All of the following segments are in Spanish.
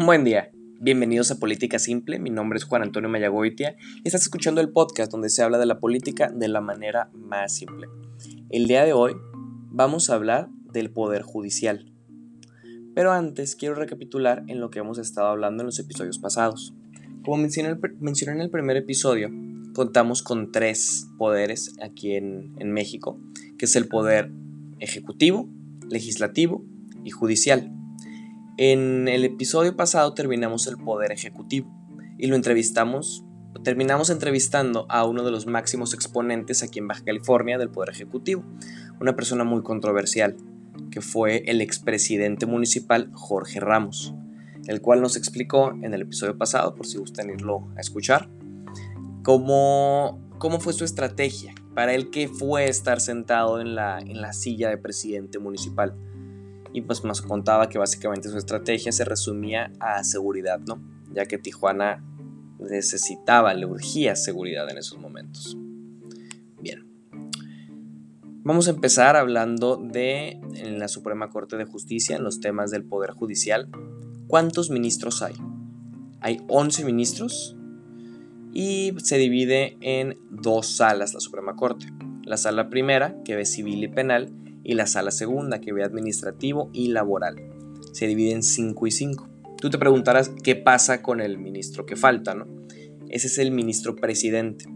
Buen día, bienvenidos a Política Simple, mi nombre es Juan Antonio Mayagoitia y estás escuchando el podcast donde se habla de la política de la manera más simple. El día de hoy vamos a hablar del Poder Judicial. Pero antes quiero recapitular en lo que hemos estado hablando en los episodios pasados. Como mencioné, en el primer episodio, contamos con tres poderes aquí en, en México, que es el poder ejecutivo, legislativo y judicial. En el episodio pasado terminamos el poder ejecutivo y lo entrevistamos, terminamos entrevistando a uno de los máximos exponentes aquí en Baja California del poder ejecutivo, una persona muy controversial, que fue el expresidente municipal Jorge Ramos, el cual nos explicó en el episodio pasado, por si gustan irlo a escuchar, cómo, cómo fue su estrategia, para él qué fue estar sentado en la, en la silla de presidente municipal y pues nos contaba que básicamente su estrategia se resumía a seguridad, ¿no? Ya que Tijuana necesitaba, le urgía seguridad en esos momentos. Bien. Vamos a empezar hablando de en la Suprema Corte de Justicia, en los temas del Poder Judicial. ¿Cuántos ministros hay? Hay 11 ministros y se divide en dos salas la Suprema Corte. La sala primera, que ve civil y penal, y la sala segunda que ve administrativo y laboral. Se divide en 5 y 5. Tú te preguntarás qué pasa con el ministro que falta, ¿no? Ese es el ministro presidente.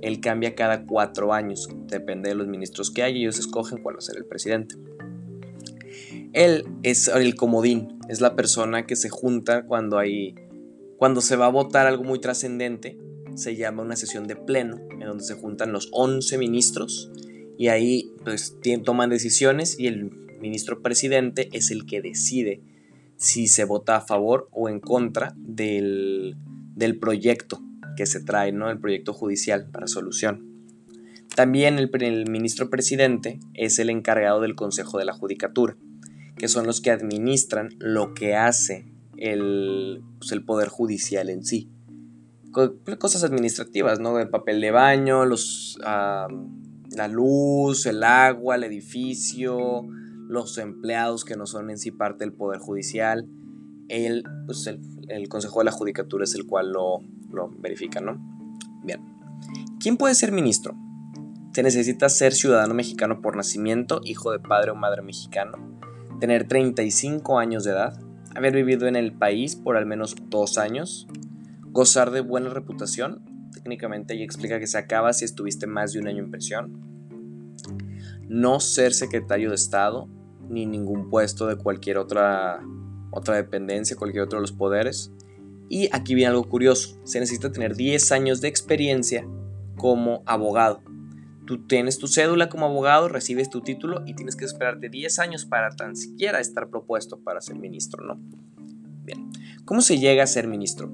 Él cambia cada cuatro años. Depende de los ministros que hay, ellos escogen cuál va a ser el presidente. Él es el comodín, es la persona que se junta cuando hay cuando se va a votar algo muy trascendente, se llama una sesión de pleno, en donde se juntan los 11 ministros y ahí pues toman decisiones y el ministro presidente es el que decide si se vota a favor o en contra del, proyecto que se trae, ¿no? El proyecto judicial para solución. También el, ministro presidente es el encargado del Consejo de la Judicatura, que son los que administran lo que hace el, pues, el Poder Judicial en sí. Cosas administrativas, ¿no? El papel de baño, los, la luz, el agua, el edificio, los empleados que no son en sí parte del Poder Judicial. El, pues el, Consejo de la Judicatura es el cual lo, lo verifica, ¿no? Bien. ¿Quién puede ser ministro? Se necesita ser ciudadano mexicano por nacimiento, hijo de padre o madre mexicano, tener 35 años de edad, haber vivido en el país por al menos dos años, gozar de buena reputación, técnicamente ella explica que se acaba si estuviste más de un año en prisión. No ser secretario de Estado ni ningún puesto de cualquier otra, otra dependencia, cualquier otro de los poderes. Y aquí viene algo curioso, se necesita tener 10 años de experiencia como abogado. Tú tienes tu cédula como abogado, recibes tu título y tienes que esperarte 10 años para tan siquiera estar propuesto para ser ministro, ¿no? Bien, ¿cómo se llega a ser ministro?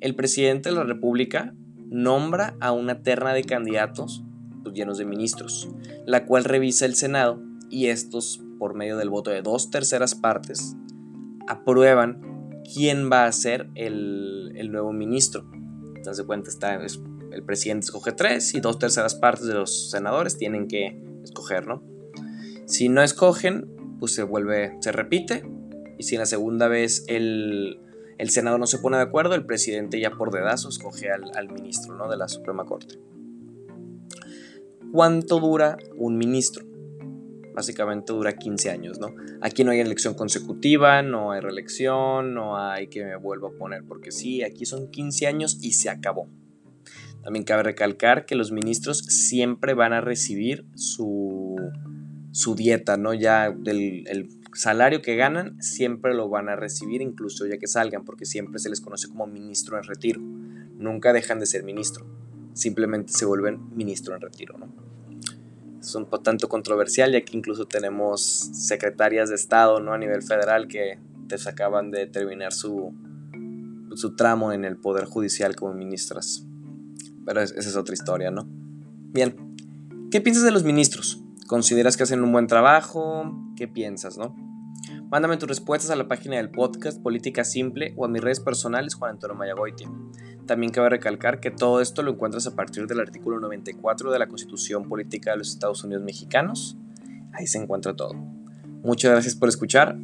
El presidente de la República nombra a una terna de candidatos pues, llenos de ministros, la cual revisa el Senado y estos, por medio del voto de dos terceras partes, aprueban quién va a ser el, nuevo ministro. Entonces, cuenta, el presidente escoge tres y dos terceras partes de los senadores tienen que escoger, ¿no? Si no escogen, pues se vuelve, se repite. Y si en la segunda vez el, el Senado no se pone de acuerdo, el presidente ya por dedazo escoge al, ministro ¿no? de la Suprema Corte. ¿Cuánto dura un ministro? Básicamente dura 15 años, ¿no? Aquí no hay elección consecutiva, no hay reelección, no hay que me vuelva a poner porque sí, aquí son 15 años y se acabó. También cabe recalcar que los ministros siempre van a recibir su, su dieta, ¿no? Ya del el salario que ganan siempre lo van a recibir incluso ya que salgan, porque siempre se les conoce como ministro en retiro. Nunca dejan de ser ministro, simplemente se vuelven ministro en retiro, ¿no? Es un tanto controversial ya que incluso tenemos secretarias de Estado, ¿no? A nivel federal que te acaban de terminar su, su tramo en el Poder Judicial como ministras. Pero esa es otra historia, ¿no? Bien, ¿qué piensas de los ministros? ¿Consideras que hacen un buen trabajo? ¿Qué piensas, no? Mándame tus respuestas a la página del podcast Política Simple o a mis redes personales Juan Antonio Mayagoitia. También cabe recalcar que todo esto lo encuentras a partir del artículo 94 de la Constitución Política de los Estados Unidos Mexicanos. Ahí se encuentra todo. Muchas gracias por escuchar